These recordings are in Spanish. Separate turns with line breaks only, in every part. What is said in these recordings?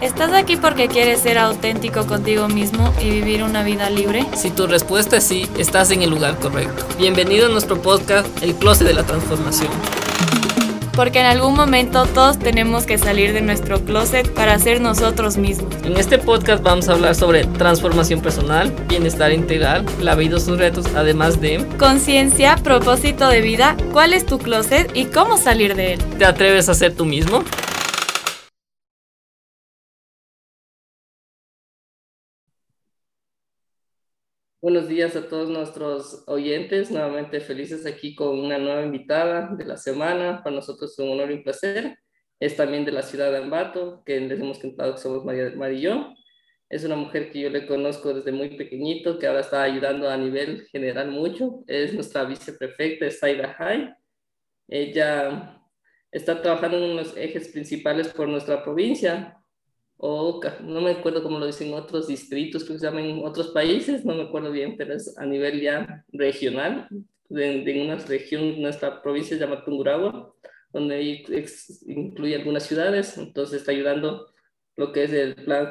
¿Estás aquí porque quieres ser auténtico contigo mismo y vivir una vida libre?
Si tu respuesta es sí, estás en el lugar correcto. Bienvenido a nuestro podcast El Closet de la Transformación.
Porque en algún momento todos tenemos que salir de nuestro closet para ser nosotros mismos.
En este podcast vamos a hablar sobre transformación personal, bienestar integral, la vida y sus retos, además de
conciencia, propósito de vida, cuál es tu closet y cómo salir de él.
¿Te atreves a ser tú mismo? Buenos días a todos nuestros oyentes, nuevamente felices aquí con una nueva invitada de la semana. Para nosotros es un honor y un placer. Es también de la ciudad de Ambato, que les hemos contado que somos María, María y yo. Es una mujer que yo le conozco desde muy pequeñito, que ahora está ayudando a nivel general mucho. Es nuestra viceprefecta, Zaira Hay. Ella está trabajando en los ejes principales por nuestra provincia, o no me acuerdo cómo lo dicen otros distritos, que se llaman otros países, no me acuerdo bien, pero es a nivel ya regional, de, de una región, nuestra provincia se llama Tungurahua, donde incluye algunas ciudades, entonces está ayudando lo que es el plan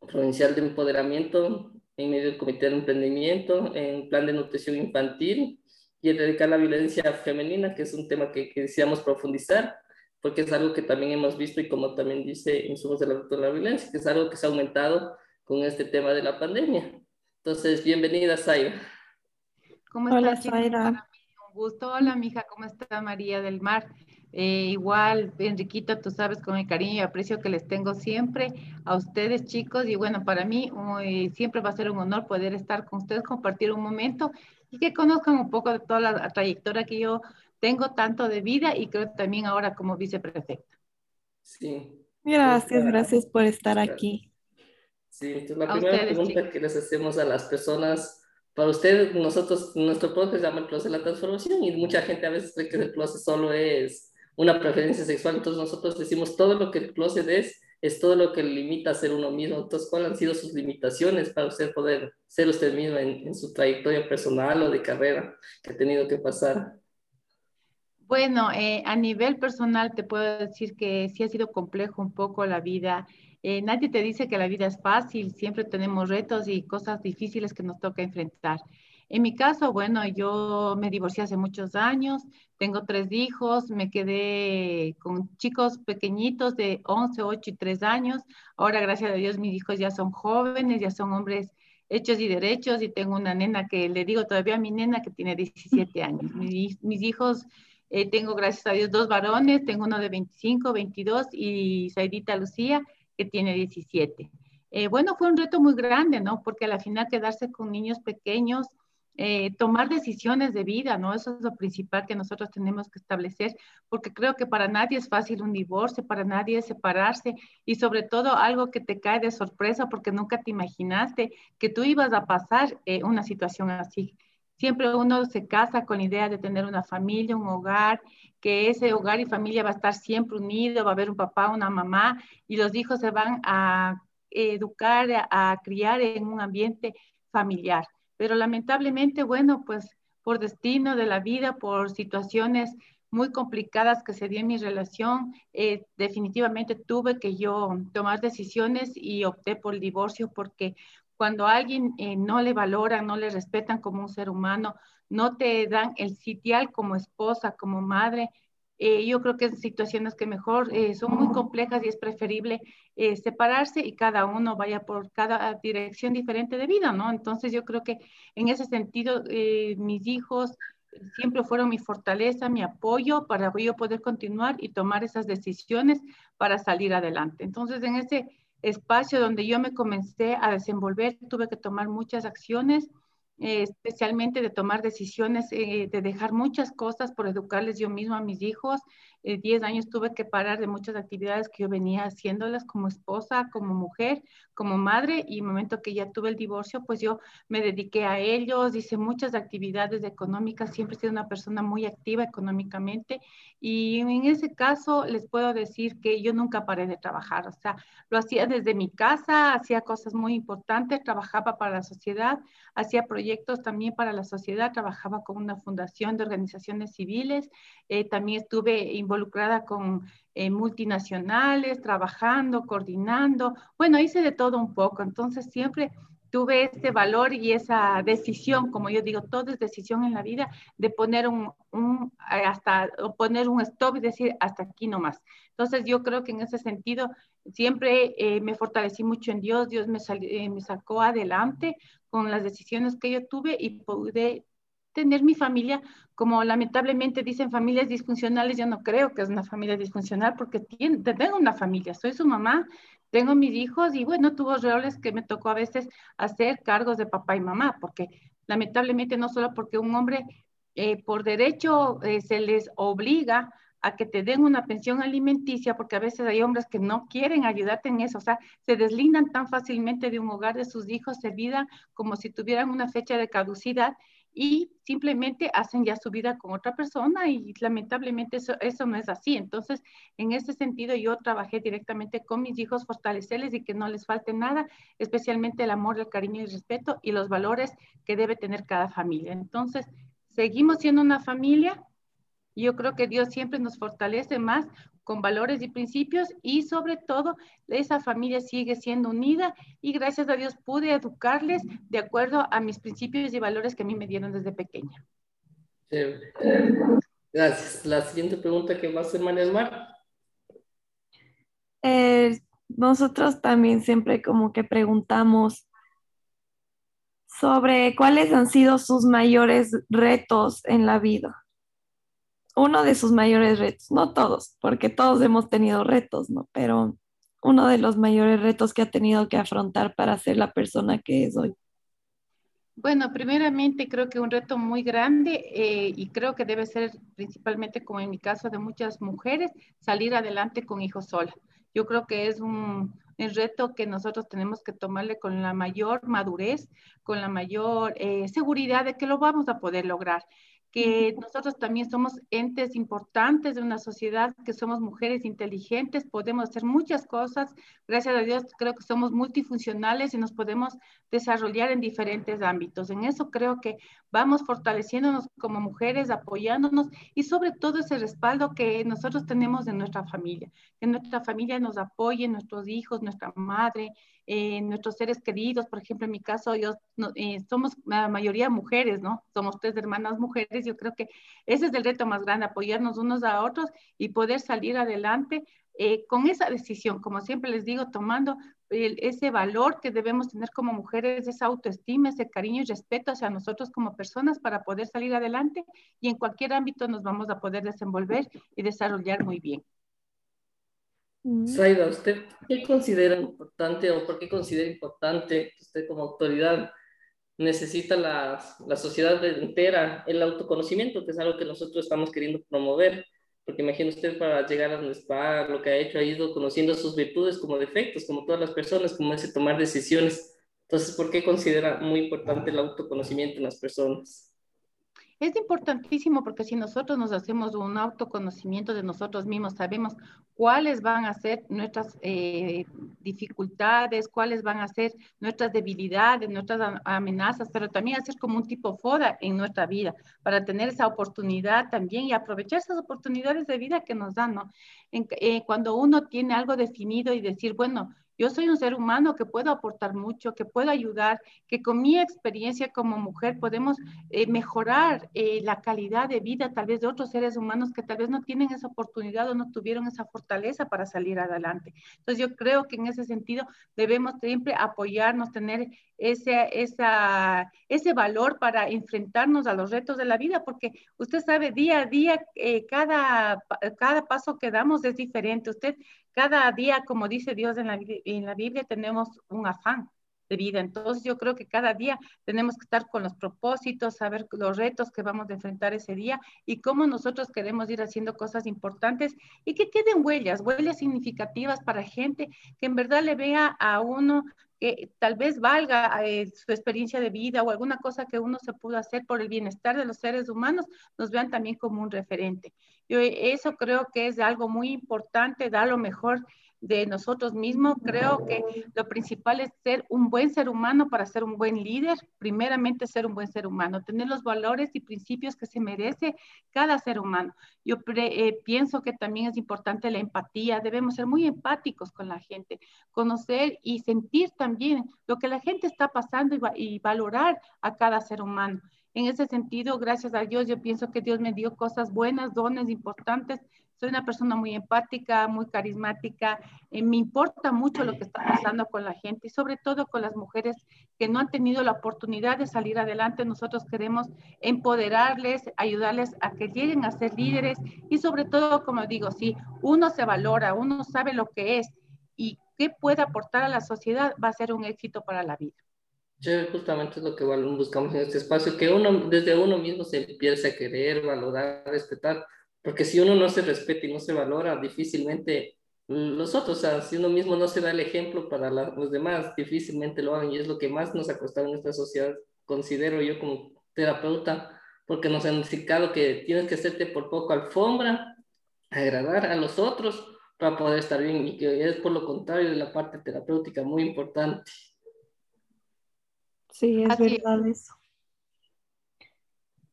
provincial de empoderamiento en medio del comité de emprendimiento, en plan de nutrición infantil y erradicar la violencia femenina, que es un tema que, que deseamos profundizar porque es algo que también hemos visto y como también dice Insumos de la, de la Violencia, que es algo que se ha aumentado con este tema de la pandemia. Entonces, bienvenida, Zaira.
¿Cómo Hola, Zaira. Un gusto. Hola, mija, ¿cómo está María del Mar? Eh, igual, Enriquito, tú sabes con el cariño y aprecio que les tengo siempre a ustedes, chicos. Y bueno, para mí siempre va a ser un honor poder estar con ustedes, compartir un momento y que conozcan un poco de toda la trayectoria que yo tengo tanto de vida y creo también ahora como viceprefecta.
Sí. Gracias, gracias por estar aquí.
Sí, entonces la primera pregunta que les hacemos a las personas, para ustedes, nosotros, nuestro proceso se llama el proceso de la transformación y mucha gente a veces cree que el closet solo es una preferencia sexual, entonces nosotros decimos todo lo que el closet es, es todo lo que limita a ser uno mismo. Entonces, ¿cuáles han sido sus limitaciones para usted poder ser usted mismo en, en su trayectoria personal o de carrera que ha tenido que pasar?
Bueno, eh, a nivel personal te puedo decir que sí ha sido complejo un poco la vida. Eh, nadie te dice que la vida es fácil, siempre tenemos retos y cosas difíciles que nos toca enfrentar. En mi caso, bueno, yo me divorcié hace muchos años, tengo tres hijos, me quedé con chicos pequeñitos de 11, 8 y 3 años. Ahora, gracias a Dios, mis hijos ya son jóvenes, ya son hombres hechos y derechos y tengo una nena que le digo todavía a mi nena que tiene 17 años. Mis, mis hijos eh, tengo, gracias a Dios, dos varones, tengo uno de 25, 22 y Saidita Lucía, que tiene 17. Eh, bueno, fue un reto muy grande, ¿no? Porque a la final quedarse con niños pequeños, eh, tomar decisiones de vida, ¿no? Eso es lo principal que nosotros tenemos que establecer, porque creo que para nadie es fácil un divorcio, para nadie es separarse y sobre todo algo que te cae de sorpresa porque nunca te imaginaste que tú ibas a pasar una situación así. Siempre uno se casa con la idea de tener una familia, un hogar, que ese hogar y familia va a estar siempre unido, va a haber un papá, una mamá, y los hijos se van a educar, a, criar en un ambiente familiar. Pero lamentablemente, bueno, pues por destino de la vida, por situaciones muy complicadas que se dio en mi relación, eh, definitivamente tuve que yo tomar decisiones y opté por el divorcio porque cuando a alguien eh, no le valoran, no le respetan como un ser humano, no te dan el sitial como esposa, como madre, eh, yo creo que es situaciones que mejor eh, son muy complejas y es preferible separarse y cada uno vaya por cada dirección diferente de vida, ¿no? Entonces yo creo que en ese sentido mis hijos siempre fueron mi fortaleza, mi apoyo para yo poder continuar y tomar esas decisiones para salir adelante. Entonces en ese espacio donde yo me comencé a desenvolver, tuve que tomar muchas acciones, eh, especialmente de tomar decisiones, eh, de dejar muchas cosas por educarles yo mismo a mis hijos, 10 años tuve que parar de muchas actividades que yo venía haciéndolas como esposa, como mujer, como madre, y el momento que ya tuve el divorcio, pues yo me dediqué a ellos, hice muchas actividades económicas, siempre he sido una persona muy activa económicamente, y en ese caso les puedo decir que yo nunca paré de trabajar, o sea, lo hacía desde mi casa, hacía cosas muy importantes, trabajaba para la sociedad, hacía proyectos también para la sociedad, trabajaba con una fundación de organizaciones civiles, eh, también estuve involucrada involucrada con eh, multinacionales, trabajando, coordinando. Bueno, hice de todo un poco. Entonces siempre tuve este valor y esa decisión, como yo digo, todo es decisión en la vida, de poner un, un hasta poner un stop y decir hasta aquí nomás. Entonces yo creo que en ese sentido siempre eh, me fortalecí mucho en Dios, Dios me, eh, me sacó adelante con las decisiones que yo tuve y pude tener mi familia, como lamentablemente dicen familias disfuncionales, yo no creo que es una familia disfuncional porque tengo una familia, soy su mamá, tengo mis hijos y bueno, tuvo roles que me tocó a veces hacer cargos de papá y mamá, porque lamentablemente no solo porque un hombre eh, por derecho eh, se les obliga a que te den una pensión alimenticia, porque a veces hay hombres que no quieren ayudarte en eso, o sea, se deslindan tan fácilmente de un hogar de sus hijos, se olvidan como si tuvieran una fecha de caducidad y simplemente hacen ya su vida con otra persona y lamentablemente eso, eso no es así. Entonces, en ese sentido, yo trabajé directamente con mis hijos, fortalecerles y que no les falte nada, especialmente el amor, el cariño y el respeto y los valores que debe tener cada familia. Entonces, seguimos siendo una familia. Yo creo que Dios siempre nos fortalece más con valores y principios y sobre todo esa familia sigue siendo unida y gracias a Dios pude educarles de acuerdo a mis principios y valores que a mí me dieron desde pequeña.
Gracias. La siguiente pregunta que va a hacer María Mar.
Eh, nosotros también siempre como que preguntamos sobre cuáles han sido sus mayores retos en la vida uno de sus mayores retos, no todos, porque todos hemos tenido retos, ¿no? Pero uno de los mayores retos que ha tenido que afrontar para ser la persona que es hoy.
Bueno, primeramente creo que un reto muy grande eh, y creo que debe ser principalmente como en mi caso de muchas mujeres, salir adelante con hijos sola. Yo creo que es un, un reto que nosotros tenemos que tomarle con la mayor madurez, con la mayor eh, seguridad de que lo vamos a poder lograr que nosotros también somos entes importantes de una sociedad, que somos mujeres inteligentes, podemos hacer muchas cosas. Gracias a Dios creo que somos multifuncionales y nos podemos desarrollar en diferentes ámbitos. En eso creo que vamos fortaleciéndonos como mujeres, apoyándonos y sobre todo ese respaldo que nosotros tenemos de nuestra familia, que nuestra familia nos apoye, nuestros hijos, nuestra madre, eh, nuestros seres queridos, por ejemplo, en mi caso, yo, eh, somos la mayoría mujeres, ¿no? Somos tres hermanas mujeres, yo creo que ese es el reto más grande, apoyarnos unos a otros y poder salir adelante eh, con esa decisión, como siempre les digo, tomando ese valor que debemos tener como mujeres, esa autoestima, ese cariño y respeto hacia nosotros como personas para poder salir adelante y en cualquier ámbito nos vamos a poder desenvolver y desarrollar muy bien.
Saida, mm. ¿usted qué considera importante o por qué considera importante que usted como autoridad necesita la, la sociedad entera el autoconocimiento, que es algo que nosotros estamos queriendo promover? Porque imagina usted para llegar a donde está, lo que ha hecho, ha ido conociendo sus virtudes como defectos, como todas las personas, como ese tomar decisiones. Entonces, ¿por qué considera muy importante el autoconocimiento en las personas?
Es importantísimo porque si nosotros nos hacemos un autoconocimiento de nosotros mismos, sabemos cuáles van a ser nuestras eh, dificultades, cuáles van a ser nuestras debilidades, nuestras amenazas, pero también hacer como un tipo foda en nuestra vida para tener esa oportunidad también y aprovechar esas oportunidades de vida que nos dan, ¿no? Eh, cuando uno tiene algo definido y decir, bueno, yo soy un ser humano que puedo aportar mucho, que puedo ayudar, que con mi experiencia como mujer podemos eh, mejorar eh, la calidad de vida tal vez de otros seres humanos que tal vez no tienen esa oportunidad o no tuvieron esa fortaleza para salir adelante. Entonces yo creo que en ese sentido debemos siempre apoyarnos, tener ese, esa, ese valor para enfrentarnos a los retos de la vida, porque usted sabe, día a día, eh, cada, cada paso que damos es diferente. Usted cada día, como dice Dios en la, Biblia, tenemos un afán de vida. Entonces yo creo que cada día tenemos que estar con los propósitos, saber los retos que vamos a enfrentar ese día y cómo nosotros queremos ir haciendo cosas importantes y que queden huellas, huellas significativas para gente que en verdad le vea a uno que tal vez valga eh, su experiencia de vida o alguna cosa que uno se pudo hacer por el bienestar de los seres humanos, nos vean también como un referente. Yo eso creo que es algo muy importante, da lo mejor de nosotros mismos. Creo que lo principal es ser un buen ser humano para ser un buen líder. Primeramente, ser un buen ser humano, tener los valores y principios que se merece cada ser humano. Yo eh, pienso que también es importante la empatía. Debemos ser muy empáticos con la gente, conocer y sentir también lo que la gente está pasando y, y valorar a cada ser humano. En ese sentido, gracias a Dios, yo pienso que Dios me dio cosas buenas, dones importantes soy una persona muy empática, muy carismática, eh, me importa mucho lo que está pasando con la gente y sobre todo con las mujeres que no han tenido la oportunidad de salir adelante. Nosotros queremos empoderarles, ayudarles a que lleguen a ser líderes y sobre todo, como digo, si uno se valora, uno sabe lo que es y qué puede aportar a la sociedad, va a ser un éxito para la vida.
Sí, justamente es lo que buscamos en este espacio, que uno desde uno mismo se empiece a querer, valorar, respetar porque si uno no se respeta y no se valora, difícilmente los otros, o sea, si uno mismo no se da el ejemplo para los demás, difícilmente lo hagan y es lo que más nos ha costado en esta sociedad, considero yo como terapeuta, porque nos han indicado que tienes que hacerte por poco alfombra, agradar a los otros para poder estar bien y que es por lo contrario de la parte terapéutica muy importante.
Sí, es verdad eso.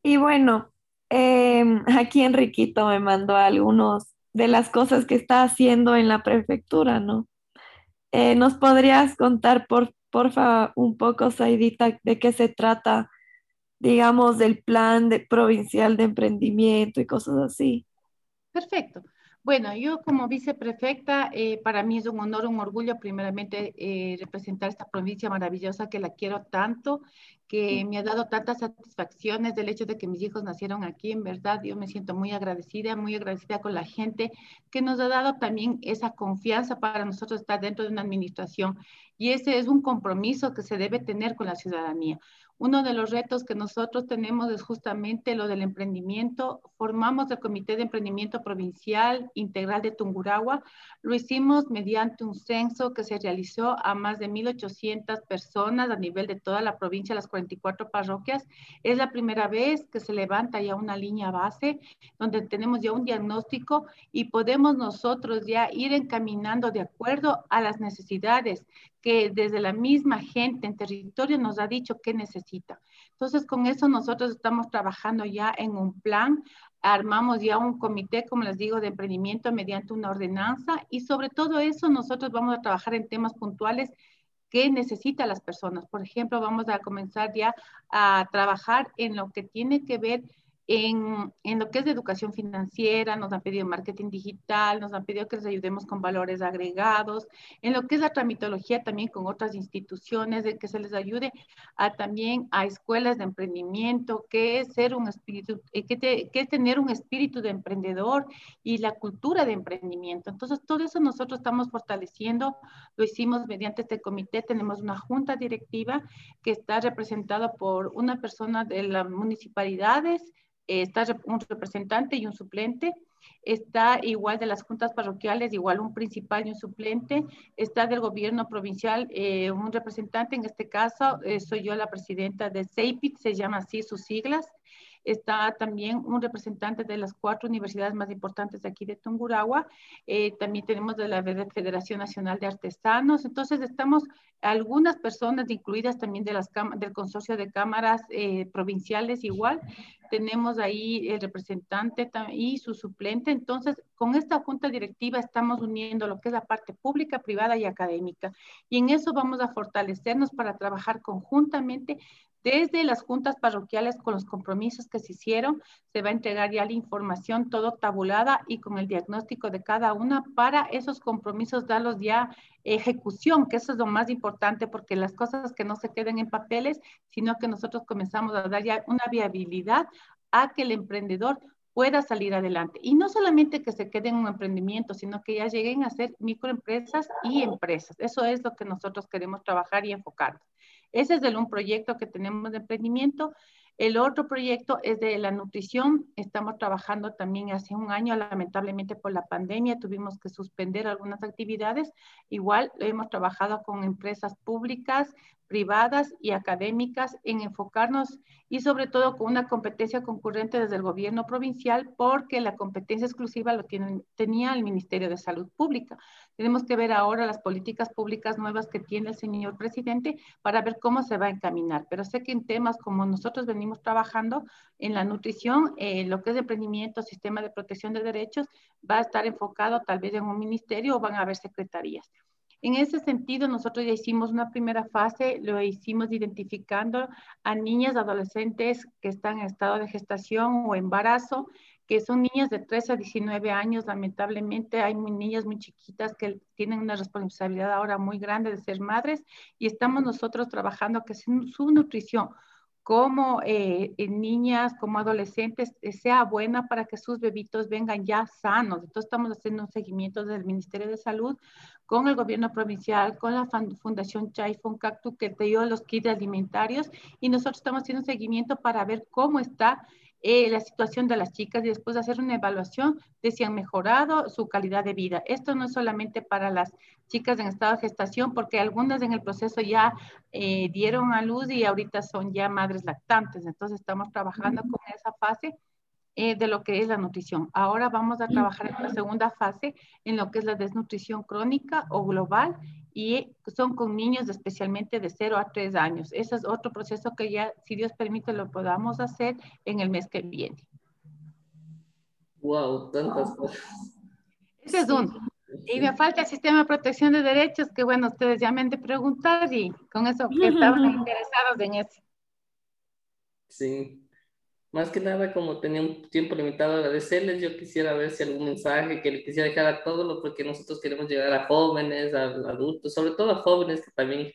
Y bueno, Em, aquí Enriquito me mandó algunos de las cosas que está haciendo en la prefectura, ¿no? Eh, ¿Nos podrías contar, por porfa, un poco, Saidita, de qué se trata, digamos, del plan de, provincial de emprendimiento y cosas así?
Perfecto. Bueno, yo como viceprefecta, eh, para mí es un honor, un orgullo primeramente eh, representar esta provincia maravillosa que la quiero tanto, que me ha dado tantas satisfacciones del hecho de que mis hijos nacieron aquí. En verdad, yo me siento muy agradecida, muy agradecida con la gente que nos ha dado también esa confianza para nosotros estar dentro de una administración. Y ese es un compromiso que se debe tener con la ciudadanía. Uno de los retos que nosotros tenemos es justamente lo del emprendimiento. Formamos el Comité de Emprendimiento Provincial Integral de Tunguragua. Lo hicimos mediante un censo que se realizó a más de 1.800 personas a nivel de toda la provincia, las 44 parroquias. Es la primera vez que se levanta ya una línea base donde tenemos ya un diagnóstico y podemos nosotros ya ir encaminando de acuerdo a las necesidades que desde la misma gente en territorio nos ha dicho que necesita. Entonces, con eso nosotros estamos trabajando ya en un plan, armamos ya un comité, como les digo, de emprendimiento mediante una ordenanza y sobre todo eso nosotros vamos a trabajar en temas puntuales que necesitan las personas. Por ejemplo, vamos a comenzar ya a trabajar en lo que tiene que ver en, en, lo que es de educación financiera, nos han pedido marketing digital, nos han pedido que les ayudemos con valores agregados, en lo que es la tramitología también con otras instituciones, de que se les ayude a también a escuelas de emprendimiento, que es ser un espíritu, eh, que, que es tener un espíritu de emprendedor y la cultura de emprendimiento. Entonces, todo eso nosotros estamos fortaleciendo, lo hicimos mediante este comité, tenemos una junta directiva que está representada por una persona de las municipalidades, está un representante y un suplente, está igual de las juntas parroquiales, igual un principal y un suplente, está del gobierno provincial eh, un representante, en este caso eh, soy yo la presidenta de CEIPIT, se llama así sus siglas, está también un representante de las cuatro universidades más importantes de aquí de Tungurahua, eh, también tenemos de la Federación Nacional de Artesanos, entonces estamos algunas personas incluidas también de las del consorcio de cámaras provinciales igual, tenemos ahí el representante y su suplente. Entonces, con esta junta directiva estamos uniendo lo que es la parte pública, privada y académica. Y en eso vamos a fortalecernos para trabajar conjuntamente desde las juntas parroquiales con los compromisos que se hicieron, se va a entregar ya la información todo tabulada y con el diagnóstico de cada una para esos compromisos darlos ya ejecución, que eso es lo más importante porque las cosas que no se queden en papeles, sino que nosotros comenzamos a dar ya una viabilidad a que el emprendedor pueda salir adelante. Y no solamente que se quede en un emprendimiento, sino que ya lleguen a ser microempresas y empresas. Eso es lo que nosotros queremos trabajar y enfocar. Ese es el un proyecto que tenemos de emprendimiento. El otro proyecto es de la nutrición. Estamos trabajando también hace un año, lamentablemente por la pandemia, tuvimos que suspender algunas actividades. Igual hemos trabajado con empresas públicas, privadas y académicas en enfocarnos y sobre todo con una competencia concurrente desde el gobierno provincial porque la competencia exclusiva lo tienen, tenía el Ministerio de Salud Pública. Tenemos que ver ahora las políticas públicas nuevas que tiene el señor presidente para ver cómo se va a encaminar. Pero sé que en temas como nosotros venimos trabajando en la nutrición, eh, lo que es emprendimiento, sistema de protección de derechos, va a estar enfocado tal vez en un ministerio o van a haber secretarías. En ese sentido, nosotros ya hicimos una primera fase, lo hicimos identificando a niñas, adolescentes que están en estado de gestación o embarazo, que son niñas de 13 a 19 años. Lamentablemente hay niñas muy chiquitas que tienen una responsabilidad ahora muy grande de ser madres y estamos nosotros trabajando que su nutrición como eh, en niñas, como adolescentes, eh, sea buena para que sus bebitos vengan ya sanos. Entonces estamos haciendo un seguimiento del Ministerio de Salud con el gobierno provincial, con la Fundación Chaifon Cactu que te dio los kits alimentarios y nosotros estamos haciendo un seguimiento para ver cómo está eh, la situación de las chicas y después hacer una evaluación de si han mejorado su calidad de vida. Esto no es solamente para las chicas en estado de gestación, porque algunas en el proceso ya eh, dieron a luz y ahorita son ya madres lactantes. Entonces estamos trabajando con esa fase eh, de lo que es la nutrición. Ahora vamos a trabajar en la segunda fase, en lo que es la desnutrición crónica o global, y son con niños especialmente de 0 a 3 años. Ese es otro proceso que ya, si Dios permite, lo podamos hacer en el mes que viene.
Wow, tantas cosas.
Ese es uno. Y me falta el sistema de protección de derechos, que bueno, ustedes ya me han de preguntar y con eso que estaban interesados en eso.
Sí, más que nada, como tenía un tiempo limitado, agradecerles. Yo quisiera ver si algún mensaje que le quisiera dejar a todos, porque nosotros queremos llegar a jóvenes, a adultos, sobre todo a jóvenes que también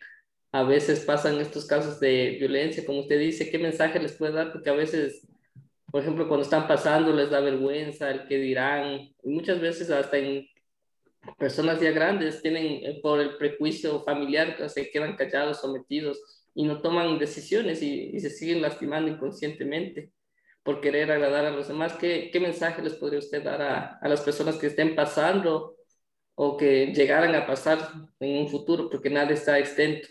a veces pasan estos casos de violencia, como usted dice, ¿qué mensaje les puede dar? Porque a veces, por ejemplo, cuando están pasando les da vergüenza el que dirán, y muchas veces hasta en personas ya grandes tienen eh, por el prejuicio familiar, se quedan callados, sometidos y no toman decisiones y, y se siguen lastimando inconscientemente por querer agradar a los demás. ¿Qué, qué mensaje les podría usted dar a, a, las personas que estén pasando o que llegaran a pasar en un futuro? Porque nada está extento.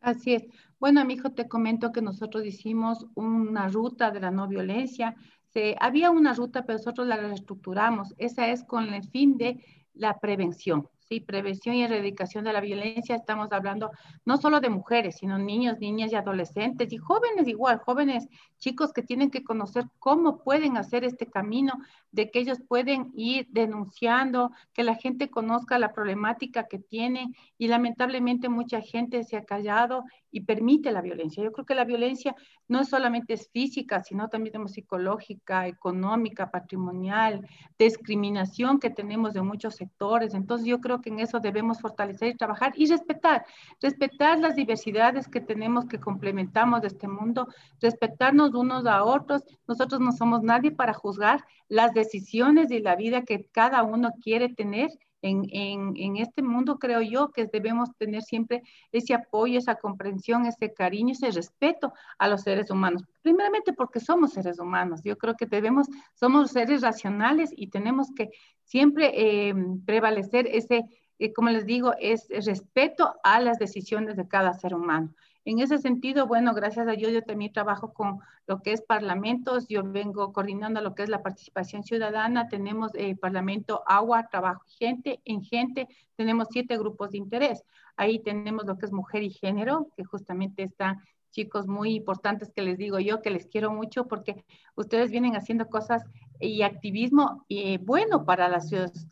Así es. Bueno, amigo, te comento que nosotros hicimos una ruta de la no violencia. Se, había una ruta, pero nosotros la reestructuramos. Esa es con el fin de la prevención. ¿Sí? Prevención y erradicación de la violencia, estamos hablando no solo de mujeres, sino niños, niñas y adolescentes y jóvenes igual, jóvenes chicos que tienen que conocer cómo pueden hacer este camino, de que ellos pueden ir denunciando, que la gente conozca la problemática que tienen y lamentablemente mucha gente se ha callado y permite la violencia. Yo creo que la violencia no solamente es física, sino también es psicológica, económica, patrimonial, discriminación que tenemos de muchos sectores. Entonces yo creo que en eso debemos fortalecer y trabajar y respetar, respetar las diversidades que tenemos, que complementamos de este mundo, respetarnos unos a otros. Nosotros no somos nadie para juzgar las decisiones y la vida que cada uno quiere tener en, en, este mundo creo yo que debemos tener siempre ese apoyo, esa comprensión, ese cariño, ese respeto a los seres humanos. Primeramente porque somos seres humanos. Yo creo que debemos, somos seres racionales y tenemos que siempre eh, prevalecer ese, eh, como les digo, es respeto a las decisiones de cada ser humano. En ese sentido, bueno, gracias a Dios yo también trabajo con lo que es parlamentos, yo vengo coordinando lo que es la participación ciudadana, tenemos eh, Parlamento Agua, Trabajo Gente, en Gente, tenemos siete grupos de interés. Ahí tenemos lo que es mujer y género, que justamente están chicos muy importantes que les digo yo, que les quiero mucho porque ustedes vienen haciendo cosas y activismo eh, bueno para la,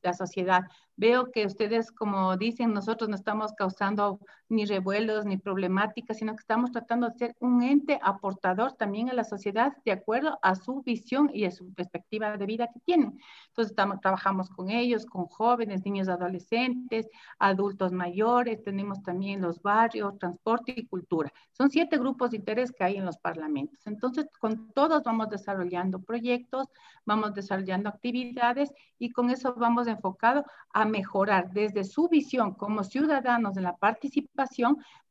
la, sociedad. Veo que ustedes, como dicen, nosotros no estamos causando ni revuelos ni problemáticas, sino que estamos tratando de ser un ente aportador también a la sociedad de acuerdo a su visión y a su perspectiva de vida que tienen. Entonces, estamos, trabajamos con ellos, con jóvenes, niños, adolescentes, adultos mayores, tenemos también los barrios, transporte y cultura. Son siete grupos de interés que hay en los parlamentos. Entonces, con todos vamos desarrollando proyectos, vamos desarrollando actividades y con eso vamos enfocado a mejorar desde su visión como ciudadanos en la participación,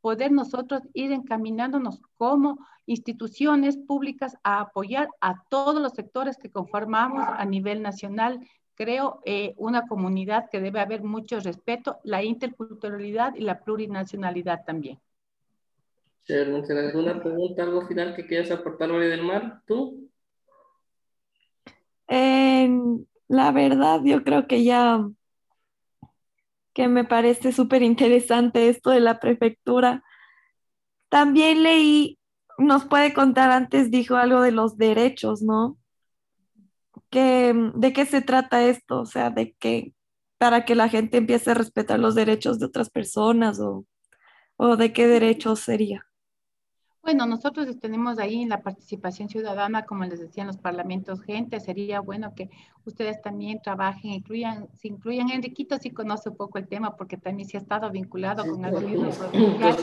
poder nosotros ir encaminándonos como instituciones públicas a apoyar a todos los sectores que conformamos a nivel nacional, creo, eh, una comunidad que debe haber mucho respeto, la interculturalidad y la plurinacionalidad también.
¿Alguna pregunta, algo final que quieras aportar, María del Mar? ¿Tú?
la verdad, yo creo que ya que me parece súper interesante esto de la prefectura. También leí, nos puede contar antes, dijo algo de los derechos, ¿no? Que, ¿De qué se trata esto? O sea, de que para que la gente empiece a respetar los derechos de otras personas o, o de qué derechos sería.
Bueno, nosotros tenemos ahí la participación ciudadana, como les decía, en los parlamentos gente. Sería bueno que ustedes también trabajen, incluyan, se incluyan. Enriquito sí conoce un poco el tema porque también se ha estado vinculado con el gobierno provincial.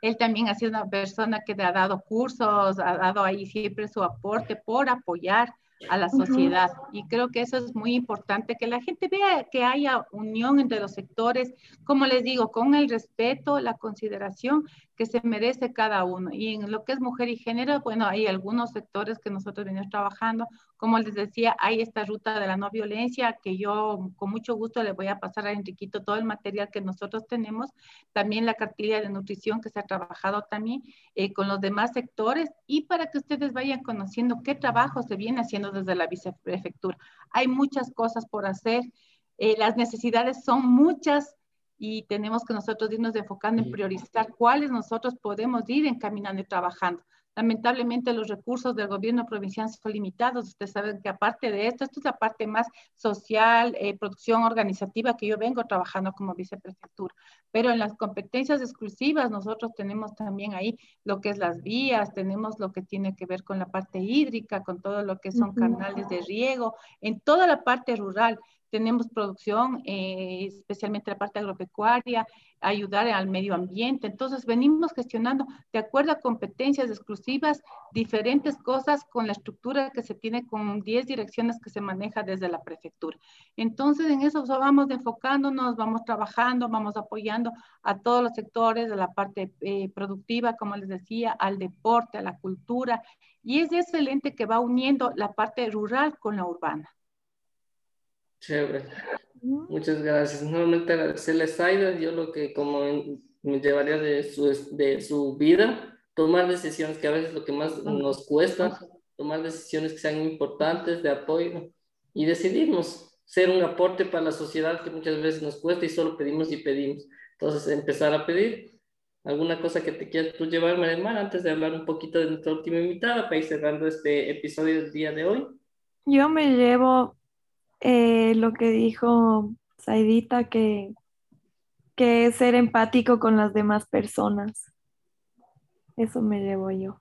Él también ha sido una persona que ha dado cursos, ha dado ahí siempre su aporte por apoyar a la sociedad. Y creo que eso es muy importante, que la gente vea que haya unión entre los sectores, como les digo, con el respeto, la consideración que se merece cada uno. Y en lo que es mujer y género, bueno, hay algunos sectores que nosotros venimos trabajando. Como les decía, hay esta ruta de la no violencia que yo con mucho gusto le voy a pasar a Enriquito todo el material que nosotros tenemos. También la cartilla de nutrición que se ha trabajado también eh, con los demás sectores y para que ustedes vayan conociendo qué trabajo se viene haciendo desde la viceprefectura. Hay muchas cosas por hacer. Eh, las necesidades son muchas y tenemos que nosotros irnos enfocando en priorizar cuáles nosotros podemos ir encaminando y trabajando. Lamentablemente los recursos del gobierno provincial son limitados. Ustedes saben que aparte de esto, esto es la parte más social, eh, producción organizativa que yo vengo trabajando como viceprefectura. Pero en las competencias exclusivas nosotros tenemos también ahí lo que es las vías, tenemos lo que tiene que ver con la parte hídrica, con todo lo que son canales de riego, en toda la parte rural tenemos producción, eh, especialmente la parte agropecuaria, ayudar al medio ambiente. Entonces, venimos gestionando de acuerdo a competencias exclusivas diferentes cosas con la estructura que se tiene con 10 direcciones que se maneja desde la prefectura. Entonces, en eso vamos enfocándonos, vamos trabajando, vamos apoyando a todos los sectores de la parte eh, productiva, como les decía, al deporte, a la cultura. Y es excelente que va uniendo la parte rural con la urbana.
Chévere. Muchas gracias. Nuevamente agradecerle a Saida. Yo lo que como me llevaría de su, de su vida, tomar decisiones que a veces lo que más nos cuesta, tomar decisiones que sean importantes, de apoyo y decidirnos ser un aporte para la sociedad que muchas veces nos cuesta y solo pedimos y pedimos. Entonces, empezar a pedir. ¿Alguna cosa que te quieras tú llevar, María antes de hablar un poquito de nuestra última invitada para ir cerrando este episodio del día de hoy?
Yo me llevo eh, lo que dijo Saidita, que, que es ser empático con las demás personas. Eso me llevo yo.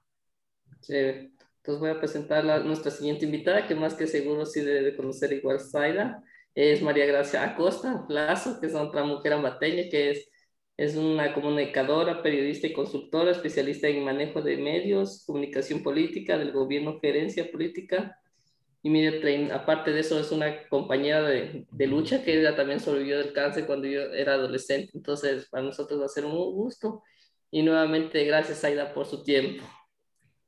Entonces voy a presentar a nuestra siguiente invitada, que más que seguro sí debe conocer igual Saida. Es María Gracia Acosta Plazo, que es otra mujer ambateña, que es, es una comunicadora, periodista y consultora, especialista en manejo de medios, comunicación política, del gobierno, gerencia política, y Media Train, aparte de eso, es una compañera de, de, lucha que ella también sobrevivió del cáncer cuando yo era adolescente. Entonces, para nosotros va a ser un gusto. Y nuevamente, gracias, Aida, por su tiempo.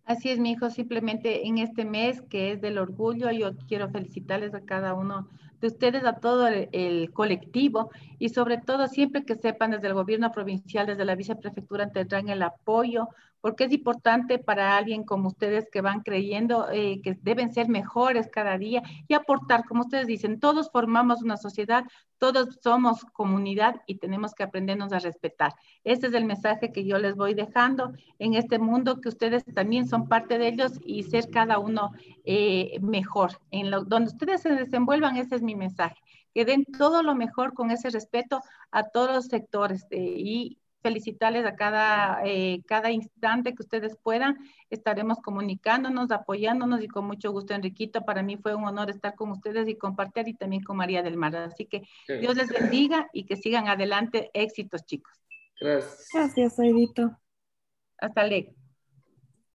Así es, mi hijo. Simplemente en este mes que es del orgullo, yo quiero felicitarles a cada uno de ustedes, a todo el, el, colectivo y sobre todo siempre que sepan desde el gobierno provincial, desde la viceprefectura, tendrán el apoyo porque es importante para alguien como ustedes que van creyendo eh, que deben ser mejores cada día y aportar, como ustedes dicen, todos formamos una sociedad, todos somos comunidad y tenemos que aprendernos a respetar. Este es el mensaje que yo les voy dejando en este mundo, que ustedes también son parte de ellos y ser cada uno eh, mejor. En lo, donde ustedes se desenvuelvan, ese es mi mensaje que den todo lo mejor con ese respeto a todos los sectores de, y felicitarles a cada, eh, cada instante que ustedes puedan. Estaremos comunicándonos, apoyándonos y con mucho gusto, Enriquito. Para mí fue un honor estar con ustedes y compartir y también con María del Mar. Así que Dios les bendiga y que sigan adelante. Éxitos, chicos.
Gracias.
Gracias, Aidito.
Hasta luego.